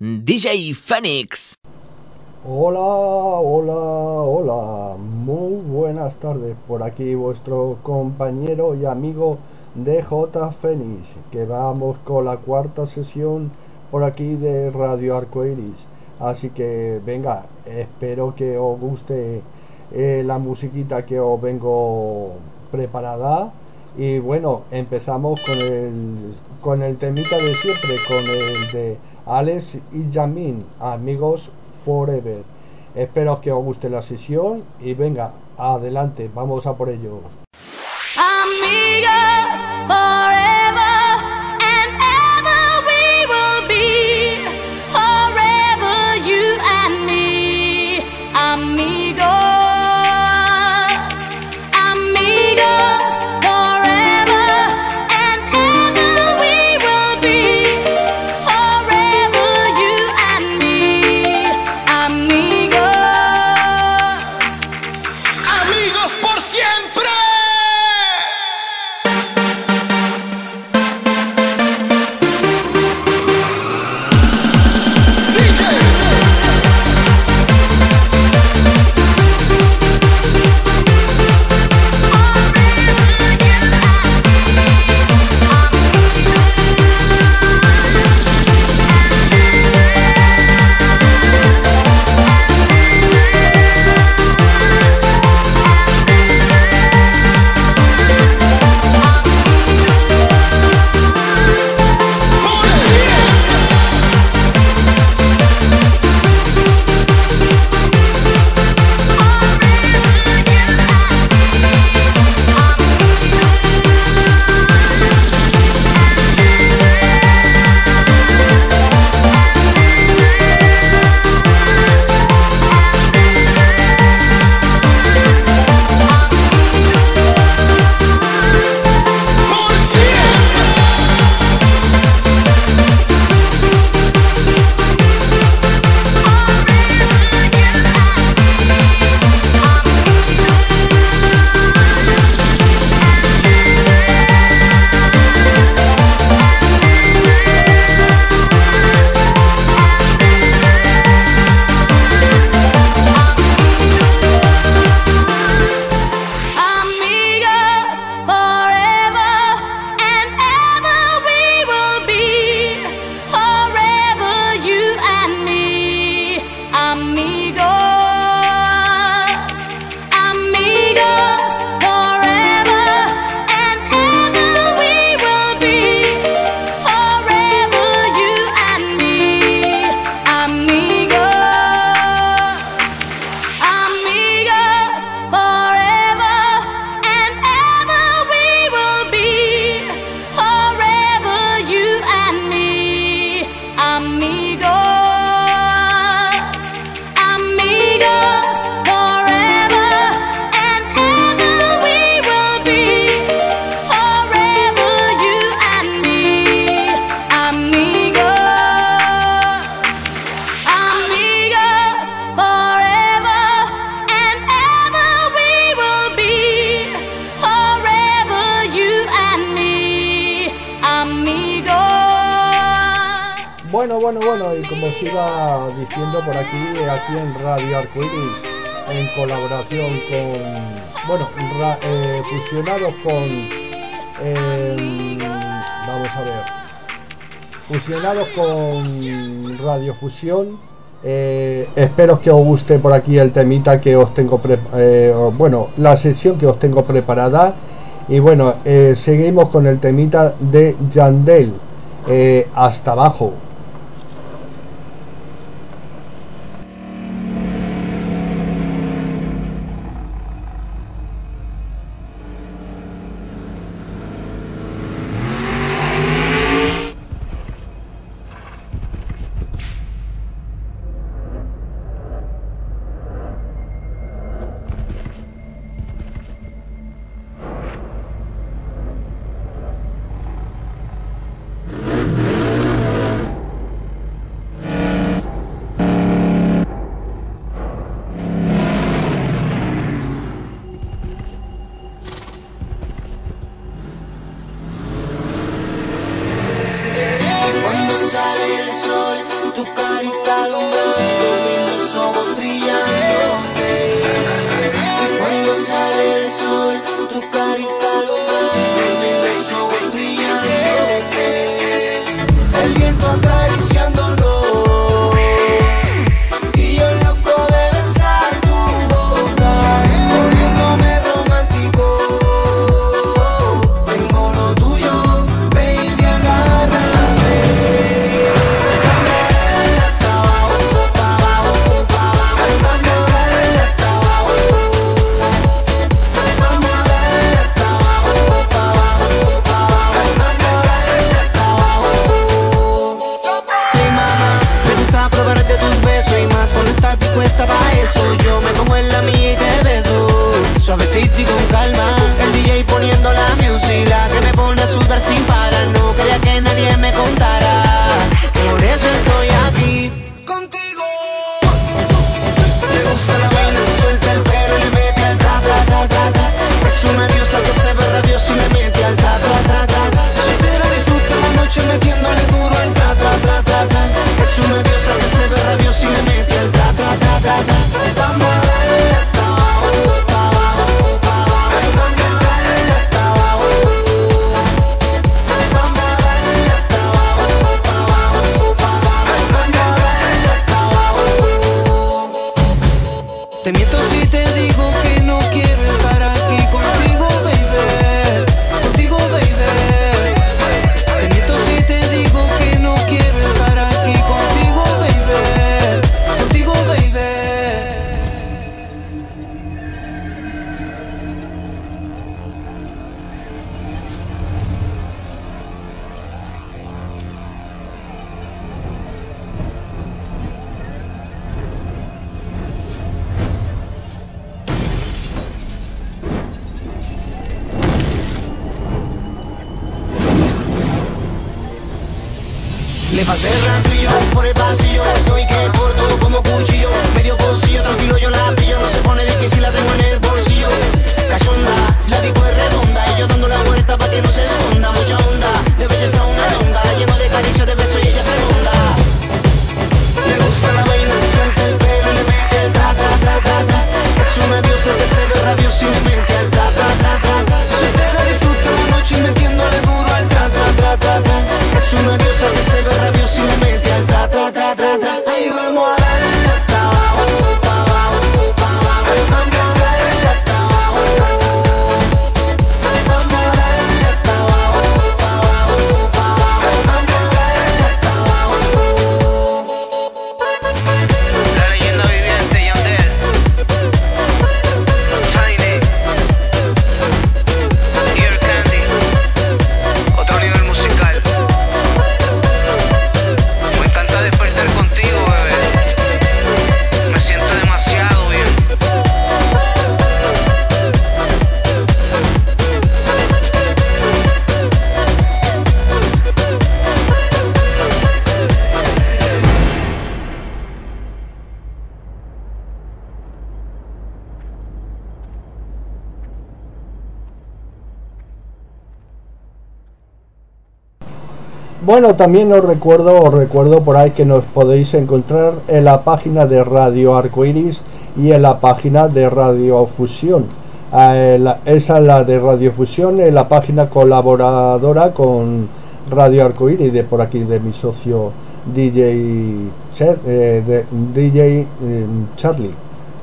DJ Phoenix. Hola, hola, hola. Muy buenas tardes. Por aquí vuestro compañero y amigo DJ Phoenix, que vamos con la cuarta sesión por aquí de Radio Arcoiris. Así que venga, espero que os guste eh, la musiquita que os vengo preparada. Y bueno, empezamos con el, con el temita de siempre, con el de Alex y Yamin, amigos forever. Espero que os guste la sesión y venga, adelante, vamos a por ello. Forever Eh, espero que os guste por aquí el temita que os tengo eh, bueno, la sesión que os tengo preparada. Y bueno, eh, seguimos con el temita de Yandel. hasta abajo. Bueno, también os recuerdo, os recuerdo por ahí que nos podéis encontrar en la página de Radio Arcoiris y en la página de Radio Fusión. Eh, esa es la de Radio Fusión, en la página colaboradora con Radio Arcoíris de por aquí de mi socio DJ, Cher- eh, DJ eh, Charlie,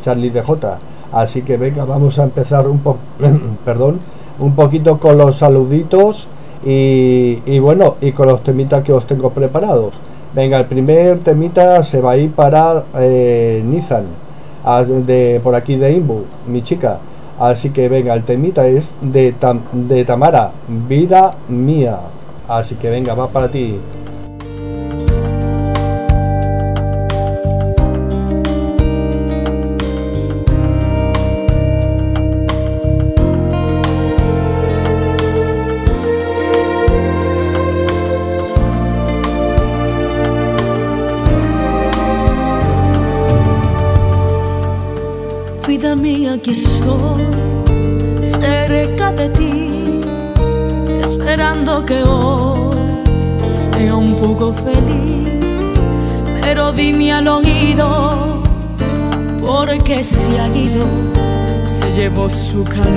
Charlie DJ. Así que venga, vamos a empezar un poco, perdón, un poquito con los saluditos y, y bueno, y con los temitas que os tengo preparados. Venga, el primer temita se va a ir para eh, Nizan, as- de por aquí de Imbu, mi chica. Así que venga, el temita es de, Tam- de Tamara, Vida Mía. Así que venga, va para ti. Llevó su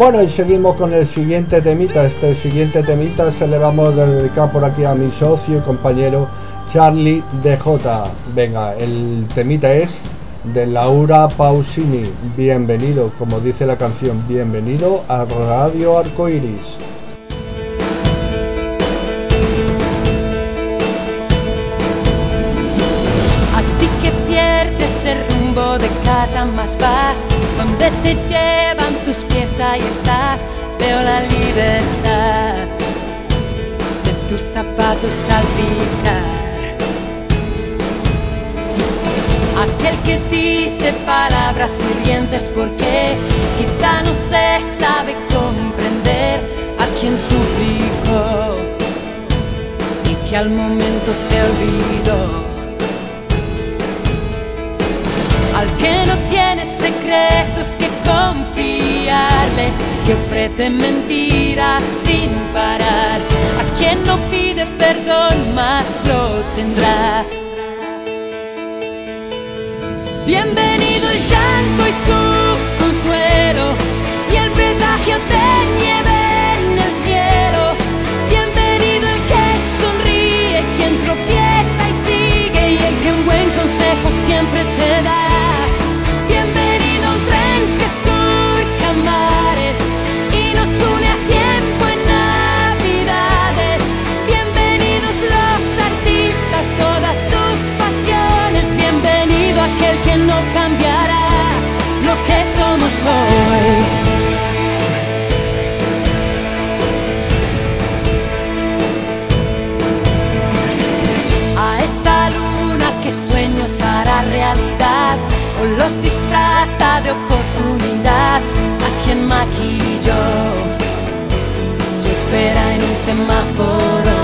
Bueno, y seguimos con el siguiente temita. Este siguiente temita se le vamos a dedicar por aquí a mi socio y compañero Charlie DJ. Venga, el temita es de Laura Pausini. Bienvenido, como dice la canción, bienvenido a Radio Arcoiris. A que pierdes el rumbo de casa más vas, donde te llevan tus pies ahí estás, veo la libertad de tus zapatos salpicar. Aquel que dice palabras hirientes porque quizá no se sabe comprender a quien suplicó y que al momento se olvidó. Al que no tiene secretos que confiarle, que ofrece mentiras sin parar, a quien no pide perdón más lo tendrá. Bienvenido el llanto y su consuelo y el presagio de nieve en el cielo. Bienvenido el que sonríe, quien tropieza y sigue y el que un buen consejo siempre te da. Hoy. A esta luna que sueños hará realidad o los disfraza de oportunidad a quien maquilló su espera en un semáforo.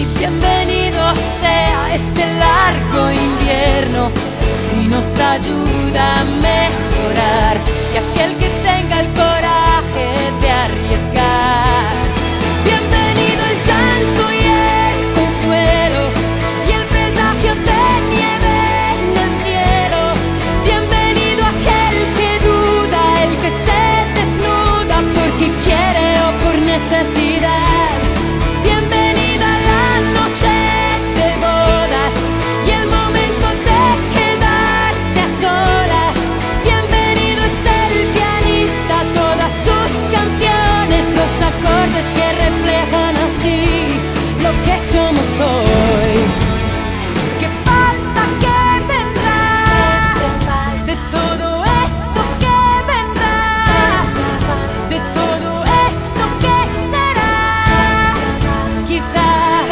Y bienvenido sea este largo invierno si nos ayuda a mejorar y aquel que tenga el coraje de arriesgar. Bienvenido el llanto y el consuelo y el presagio de nieve en el cielo. Bienvenido aquel que duda, el que se desnuda porque quiere o por necesidad. Somos hoy. Que falta que vendrá de todo esto que vendrá, de todo esto que será. Quizás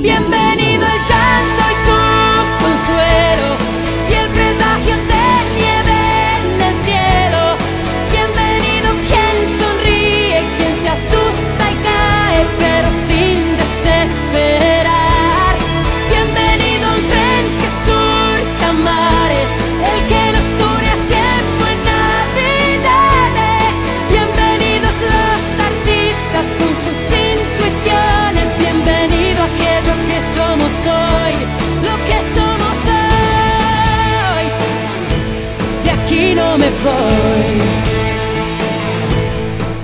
Bienvenido el llanto y su consuelo y el presagio artistas con sus intuiciones. Bienvenido a aquello que somos hoy, lo que somos hoy. De aquí no me voy.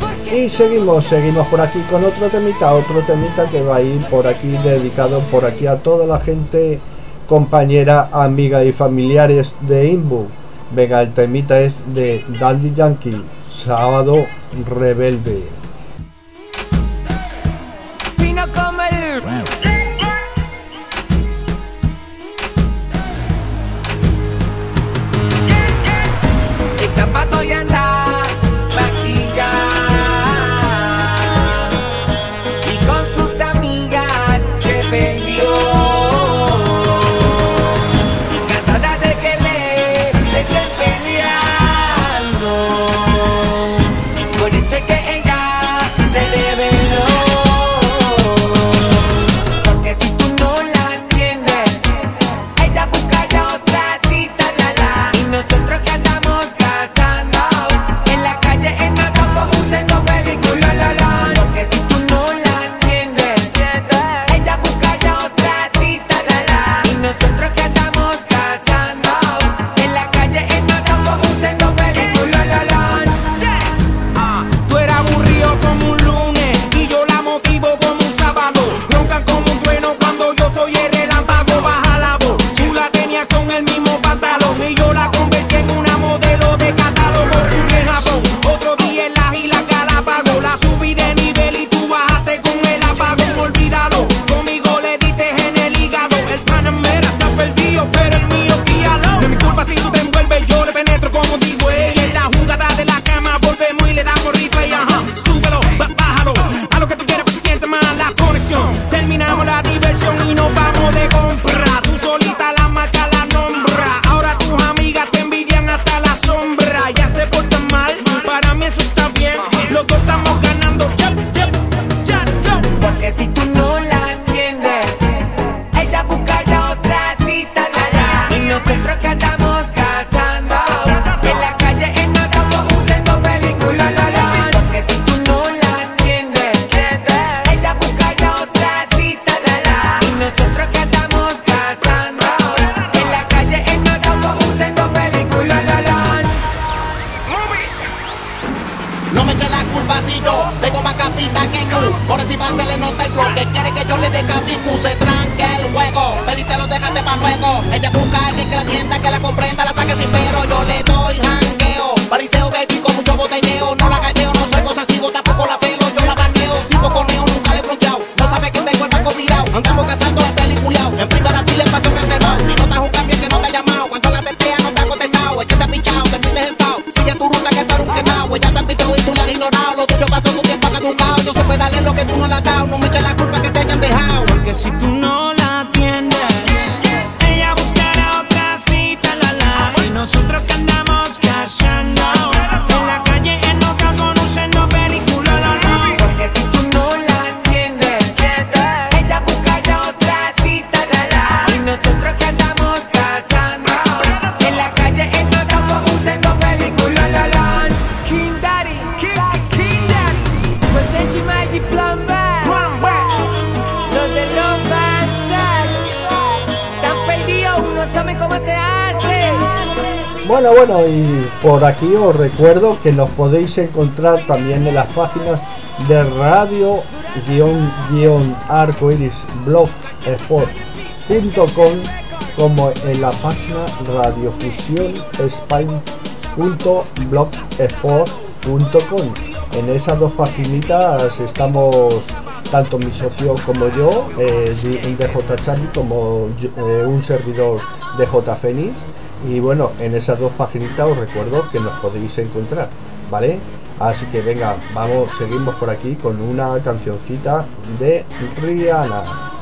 Porque Y seguimos, seguimos por aquí con otro temita, otro temita que va a ir por aquí, dedicado por aquí a toda la gente, compañera, amiga y familiares de Inbu. Venga, el temita es de Daddy Yankee, Sábado Rebelde. radio, os recuerdo que los podéis encontrar también en las páginas de radio guion blogspot.com como en la página radiofusionspain.blogspot.com en esas dos páginas estamos tanto mi socio como yo eh, de, J. Charlie como eh, un servidor de J. Fenix y bueno, en esas dos paginitas os recuerdo que nos podéis encontrar, ¿vale? Así que venga, vamos, seguimos por aquí con una cancioncita de Rihanna.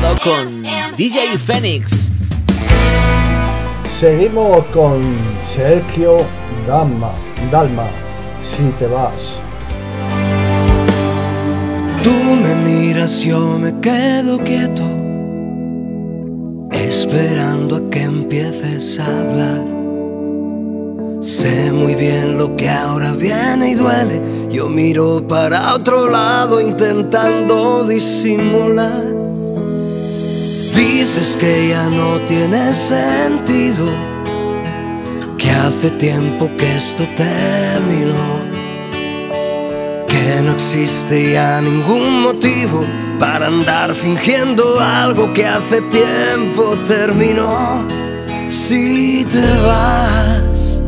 Con DJ Phoenix. Seguimos con Sergio Dalma, Dalma, si te vas. Tú me miras, yo me quedo quieto, esperando a que empieces a hablar. Sé muy bien lo que ahora viene y duele. Yo miro para otro lado intentando disimular. Dices que ya no tiene sentido, que hace tiempo que esto terminó que no existe ya ningún motivo para andar fingiendo algo que hace tiempo terminó. Si te vas,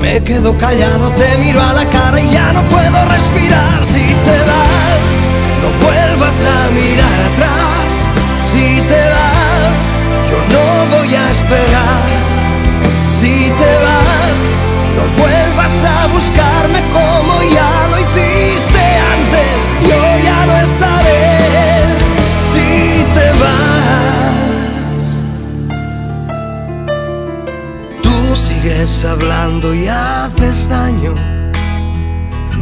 me quedo callado, te miro a la cara y ya no puedo respirar. Si te vas, no vuelvas a mirar atrás. Si te vas, yo no voy a esperar. Si te vas, no vuelvas a buscarme como ya lo hiciste antes. Yo ya no estaré si te vas. Tú sigues hablando y haces daño.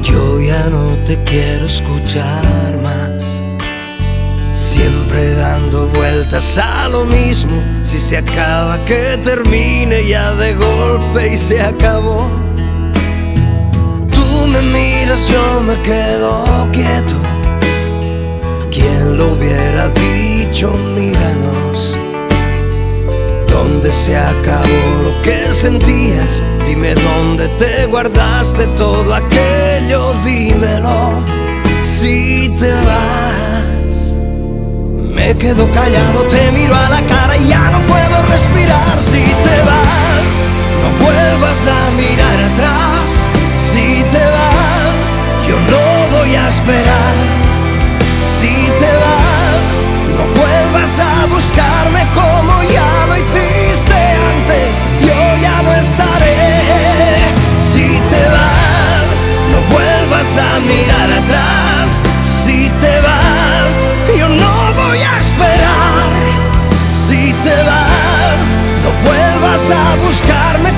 Yo ya no te quiero escuchar más. Siempre dando vueltas a lo mismo. Si se acaba, que termine ya de golpe y se acabó. Tú me miras, yo me quedo quieto. ¿Quién lo hubiera dicho? Míranos. ¿Dónde se acabó lo que sentías? Dime dónde te guardaste todo aquello, dímelo. Si te vas. Me quedo callado, te miro a la cara y ya no puedo respirar. Si te vas, no vuelvas a mirar atrás. Si te vas, yo no voy a esperar. Si te vas, no vuelvas a buscarme como ya lo hiciste antes. Yo ya no estaré. Si te vas, no vuelvas a mirar atrás. Vuelvas a buscarme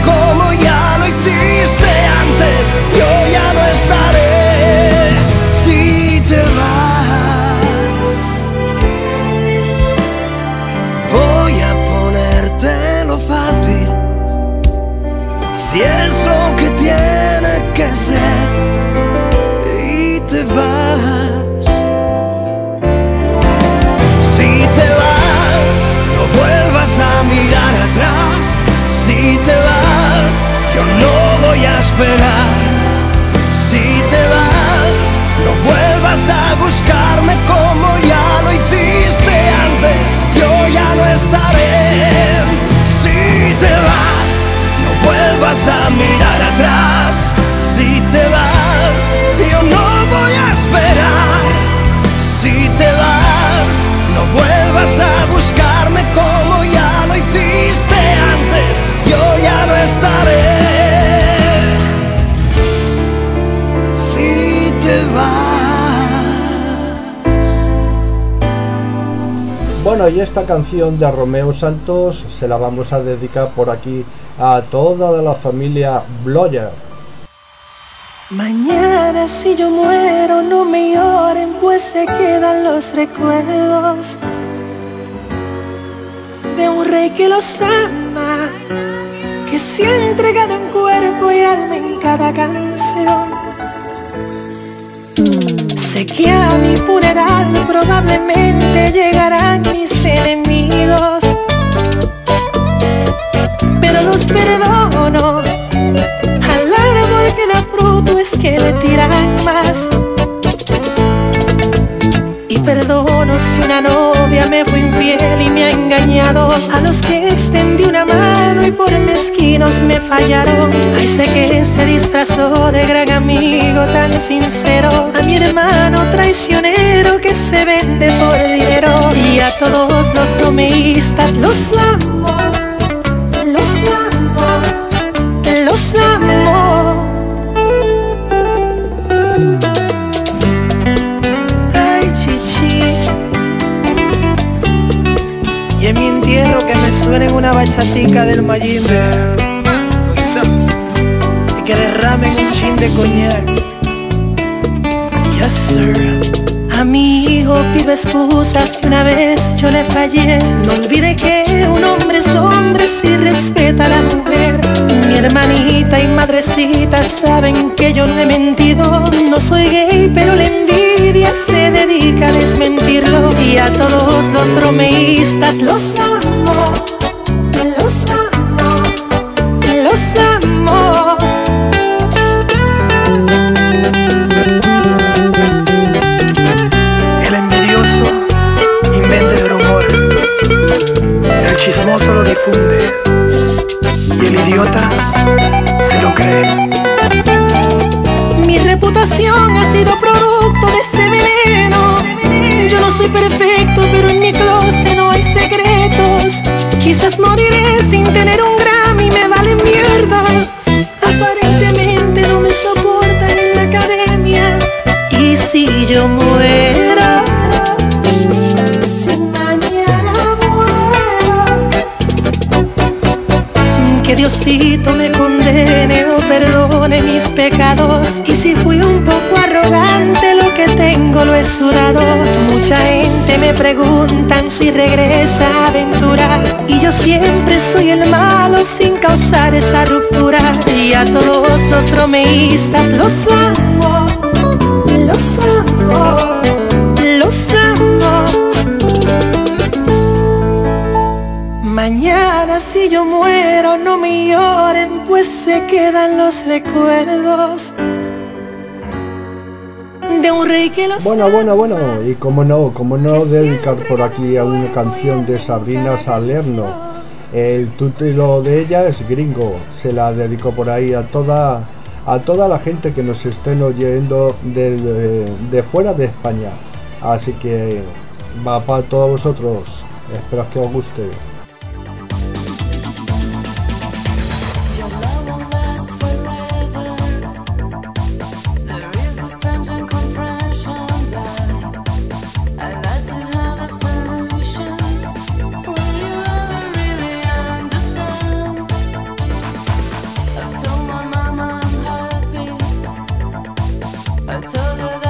yo no voy a esperar. Si te vas, no vuelvas a buscarme como ya lo hiciste antes. Yo ya no estaré. Si te vas, no vuelvas a mirar atrás. Si te vas, yo no voy a esperar. Si te vas, no vuelvas Bueno, y esta canción de Romeo Santos se la vamos a dedicar por aquí a toda la familia Bloyer. Mañana si yo muero no me lloren pues se quedan los recuerdos de un rey que los ama, que se ha entregado en cuerpo y alma en cada canción. Sé que a mi funeral probablemente llegarán mis enemigos, pero los perdono al árbol que da fruto es que le tiran más. Y perdono si una fue y me ha engañado. A los que extendí una mano y por mezquinos me fallaron. Ay, sé que se disfrazó de gran amigo tan sincero. A mi hermano traicionero que se vende por dinero. Y a todos los bromeístas los amo. Los amo. Los amo. Chatica del Mayimbe y que derramen un chin de coñac. Yes, sir. A excusas una vez yo le fallé. No olvide que un hombre es hombre si respeta a la mujer. Mi hermanita y madrecita saben que yo no he mentido. No soy gay, pero la envidia se dedica a desmentirlo. Y a todos los romeístas los amo, y el idiota se lo cree. Mi reputación ha sido producto de ese veneno. Yo no soy perfecto, pero en mi closet no hay secretos. Quizás moriré si regresa a aventura. Y yo siempre soy el malo sin causar esa ruptura. Y a todos los bromeístas los amo, los amo, los amo. Mañana si yo muero no me lloren pues se quedan los recuerdos de un rey que los Bueno, bueno, bueno, y como no, como no dedicar por aquí a una canción de Sabrina Salerno. El título de ella es Gringo, se la dedico por ahí a toda a toda la gente que nos estén oyendo eh, de fuera de España. Así que va para todos vosotros. Espero que os guste. I told her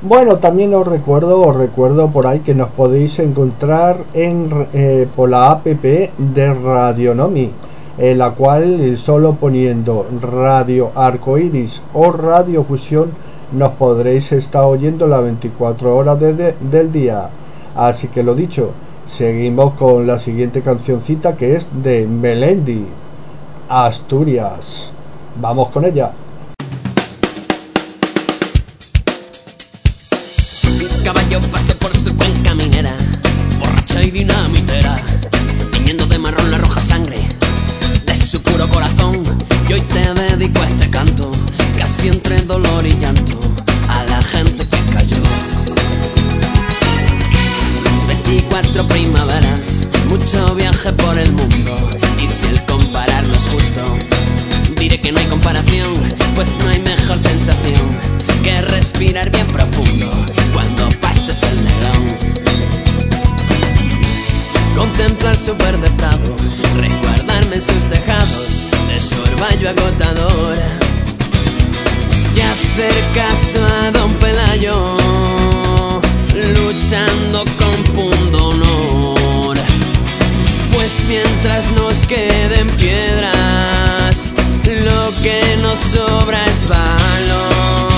Bueno, también os recuerdo, os recuerdo por ahí que nos podéis encontrar en, eh, por la app de Radionomi, en la cual solo poniendo Radio Arcoiris o Radio Fusión nos podréis estar oyendo las 24 horas de- del día. Así que lo dicho, seguimos con la siguiente cancioncita que es de Melendi, Asturias. Vamos con ella. 24 primaveras, mucho viaje por el mundo, y si el compararlo es justo, diré que no hay comparación, pues no hay mejor sensación que respirar bien profundo cuando pases el negrón. Contemplar su verde prado, resguardarme en sus tejados de su orvallo agotador y hacer caso a Don Pelayo, luchando con mientras nos queden piedras, lo que nos sobra es valor.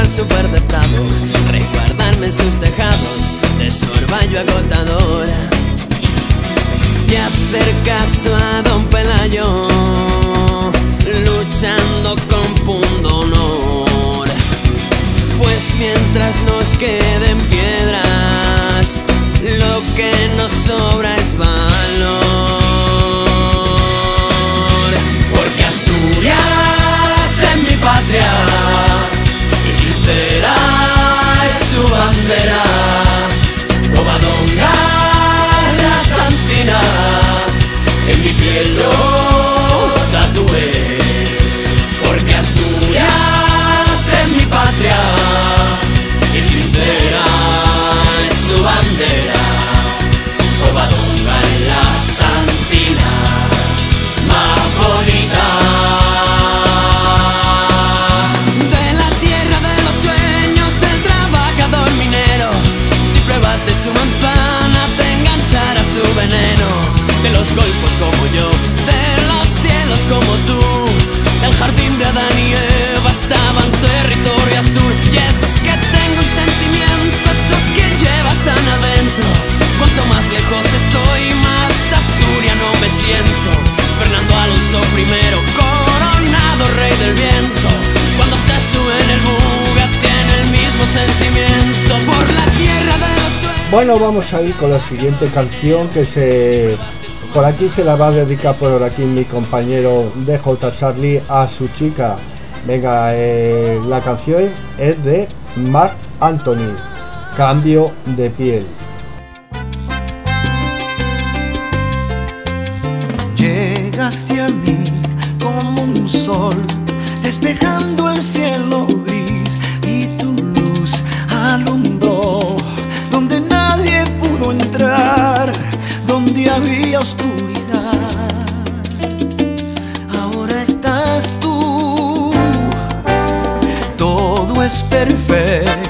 Contemplar su verde prado, resguardarme en sus tejados de su orvallo agotador y hacer caso a Don Pelayo, luchando con punto honor. Pues mientras nos queden piedras, lo que nos sobra es valor. Porque Asturias es mi patria es su bandera. Covadonga, la santina, en mi piel lo Bueno, vamos a ir con la siguiente canción que se... Por aquí se la va a dedicar por aquí mi compañero DJ Charlie a su chica. Venga, eh, la canción es de Mark Anthony, Cambio de piel. Llegaste a mí como un sol, despejando el cielo gris periférico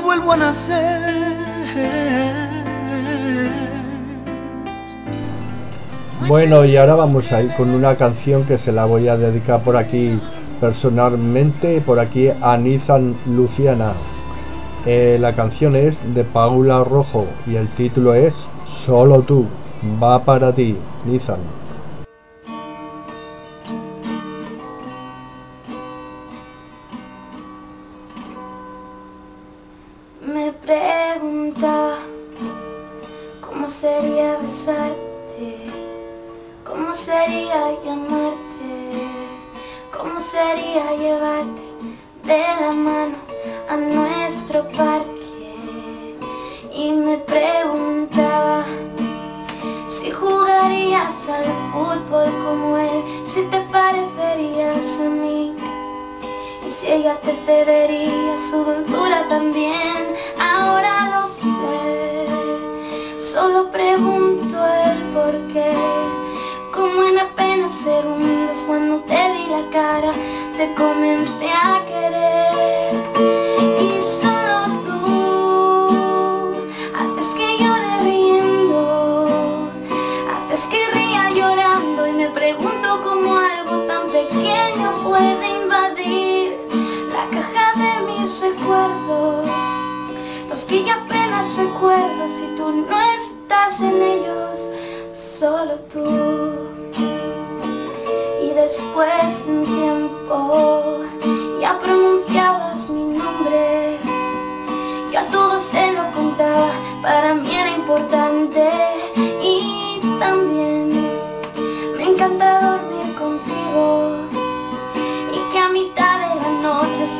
vuelvo a nacer. Bueno, y ahora vamos a ir con una canción que se la voy a dedicar por aquí personalmente, por aquí a Nizan Luciana. Eh, la canción es de Paula Rojo y el título es Solo tú, va para ti, Nizan.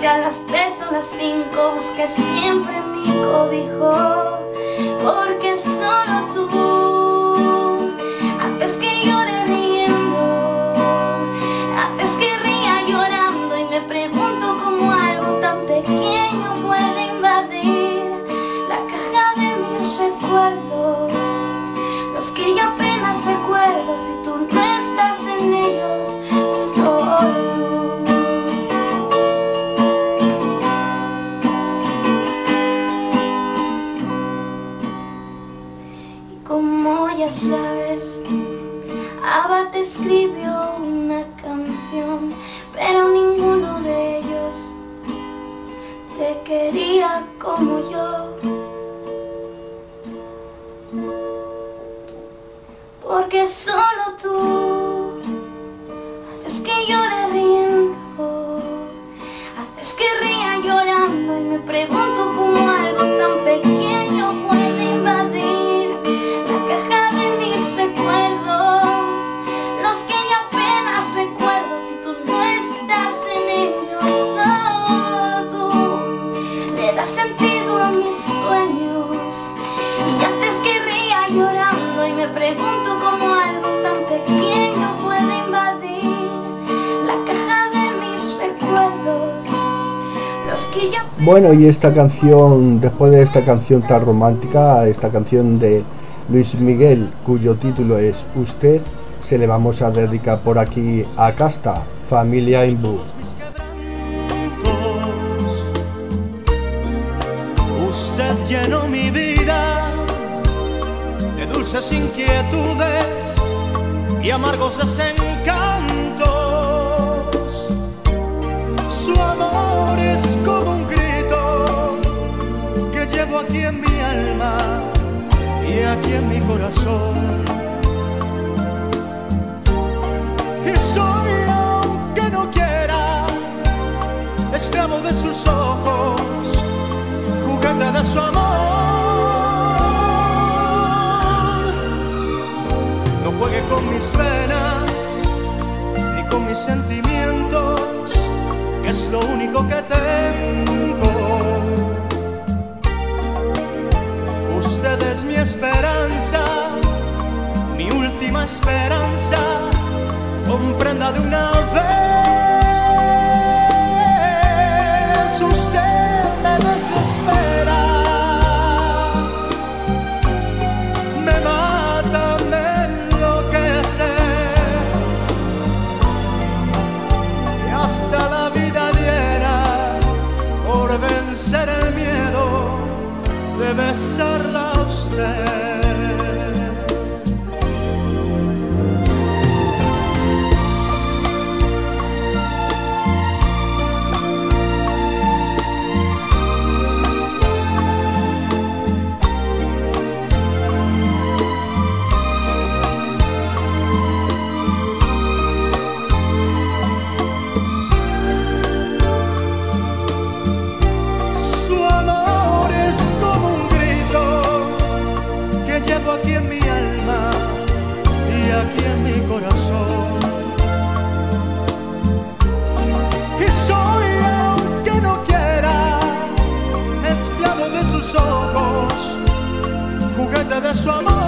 a las tres o las cinco busque siempre mi cobijo, porque solo tú Bueno, y esta canción, después de esta canción tan romántica, esta canción de Luis Miguel, cuyo título es Usted, se le vamos a dedicar por aquí a Casta, Familia Imbu. Usted llenó mi vida de dulces inquietudes y amargos desencantos aquí en mi corazón. Y soy, aunque no quiera, esclavo de sus ojos, jugando a su amor. No juegue con mis venas ni con mis sentimientos, que es lo único que tengo. mi esperanza, mi última esperanza, comprenda de una vez, usted me desespera. me mata, me enloquece, y Hasta la vida diera por vencer el miedo de besarla fleurs. da sua mão.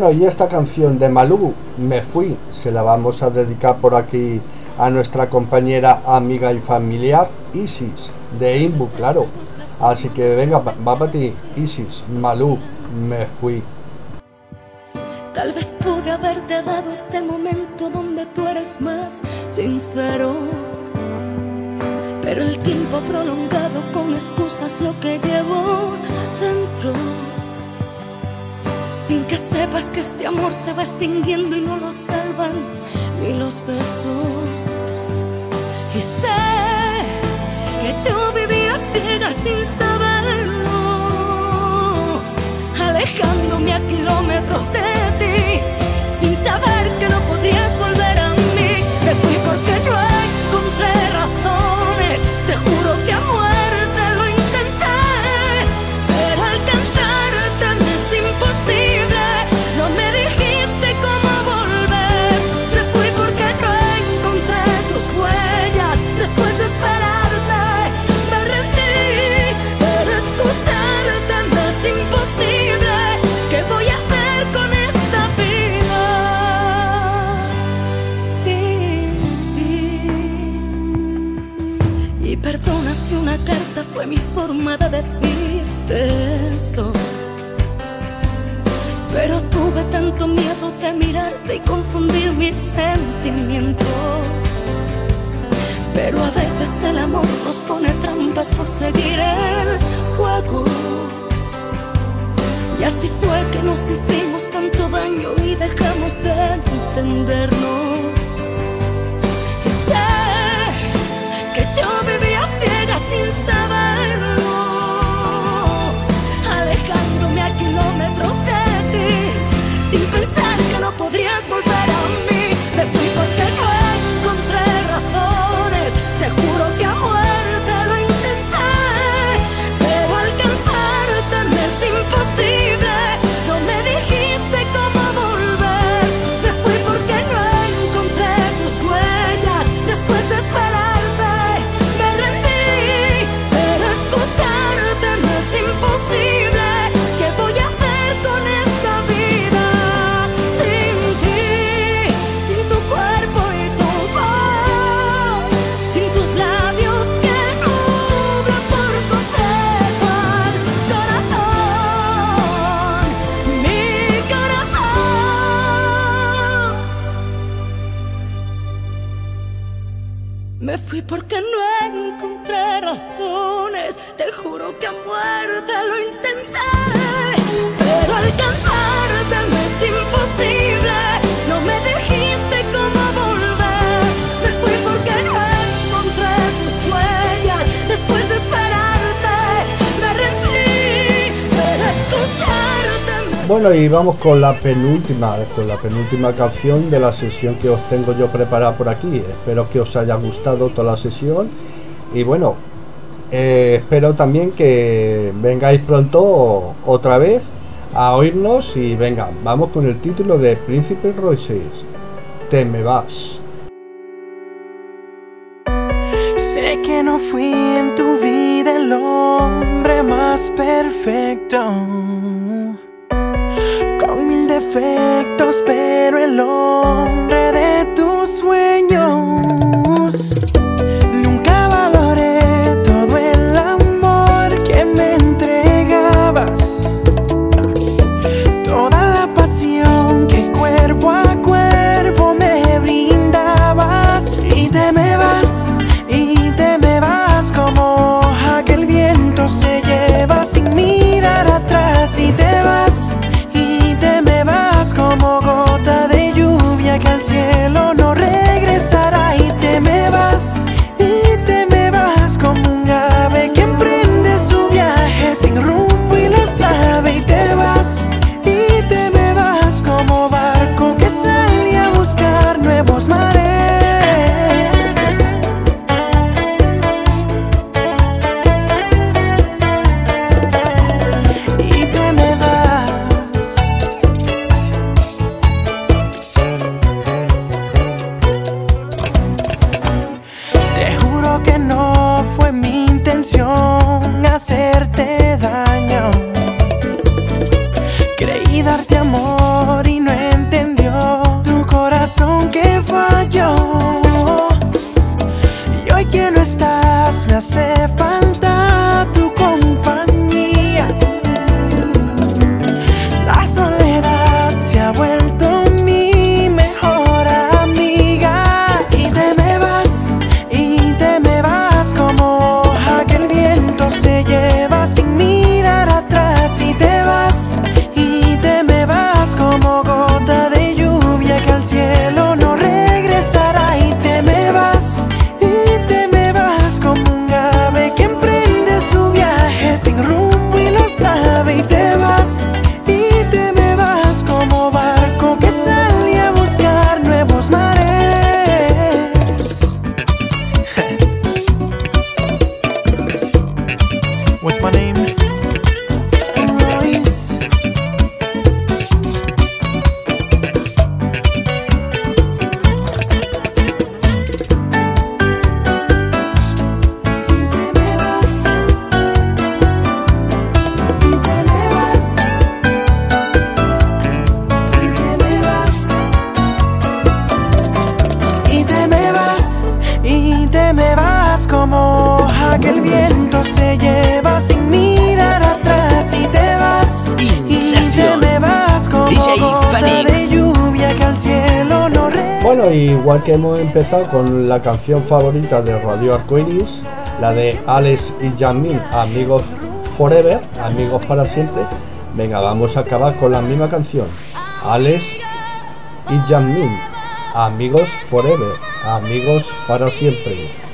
Bueno, y esta canción de Malú, Me Fui, se la vamos a dedicar por aquí a nuestra compañera, amiga y familiar Isis, de Inbu, claro. Así que venga, va para ti, Isis, Malú, Me Fui. Tal vez pude haberte dado este momento donde tú eres más sincero. Pero el tiempo prolongado con excusas lo que llevo sepas que este amor se va extinguiendo y no lo salvan ni los besos. Y sé que yo vivía ciega sin saberlo, alejándome a kilómetros de Me fui porque no encontré razones. Te juro que a muerte lo intenté. Bueno, y vamos con la penúltima, con la penúltima canción de la sesión que os tengo yo preparada por aquí. Espero que os haya gustado toda la sesión. Y bueno, eh, espero también que vengáis pronto otra vez a oírnos y venga, vamos con el título de Príncipe Royces. Te me vas. Sé que no fui en tu vida el hombre más perfecto, defectos, pero el hombre de canción favorita de Radio Arcoiris, la de Alex y Jasmine, Amigos Forever, Amigos para siempre. Venga, vamos a acabar con la misma canción. Alex y Jasmine, Amigos Forever, Amigos para siempre.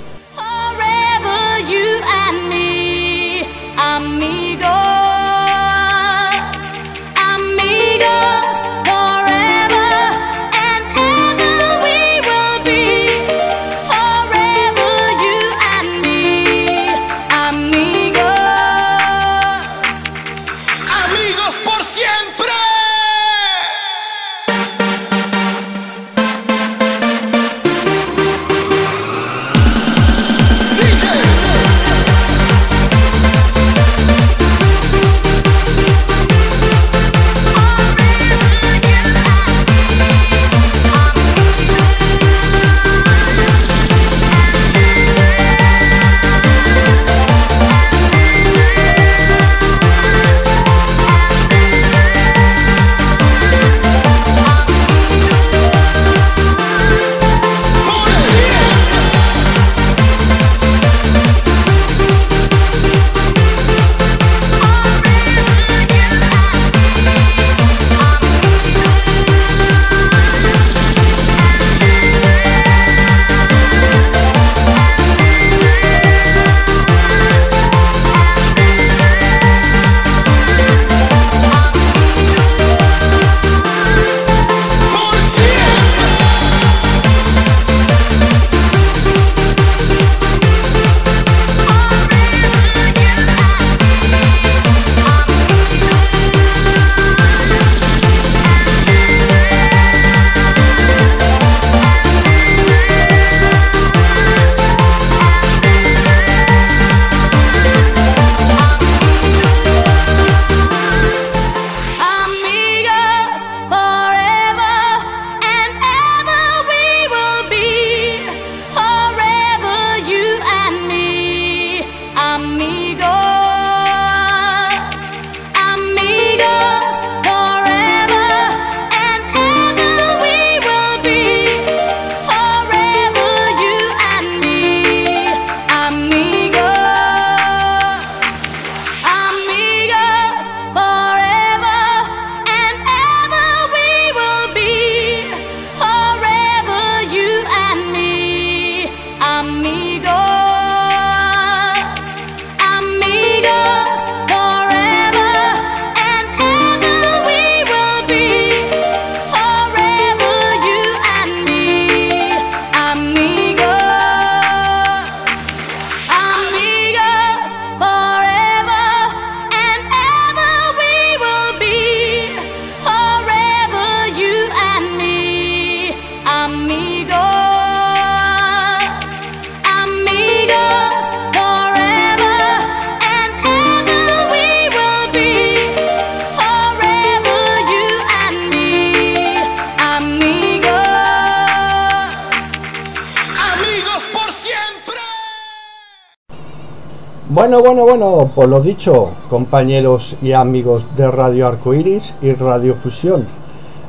Bueno, por lo dicho, compañeros y amigos de Radio Arcoiris y Radio Fusión.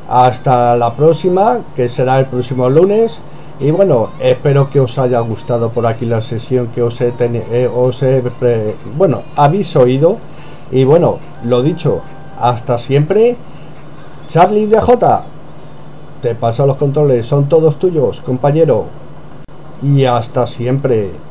Hasta la próxima, que será el próximo lunes. Y bueno, espero que os haya gustado por aquí la sesión que os he, eh, os he bueno, habéis oído. Y bueno, lo dicho, hasta siempre. Charlie de J, te paso los controles, son todos tuyos, compañero. Y hasta siempre.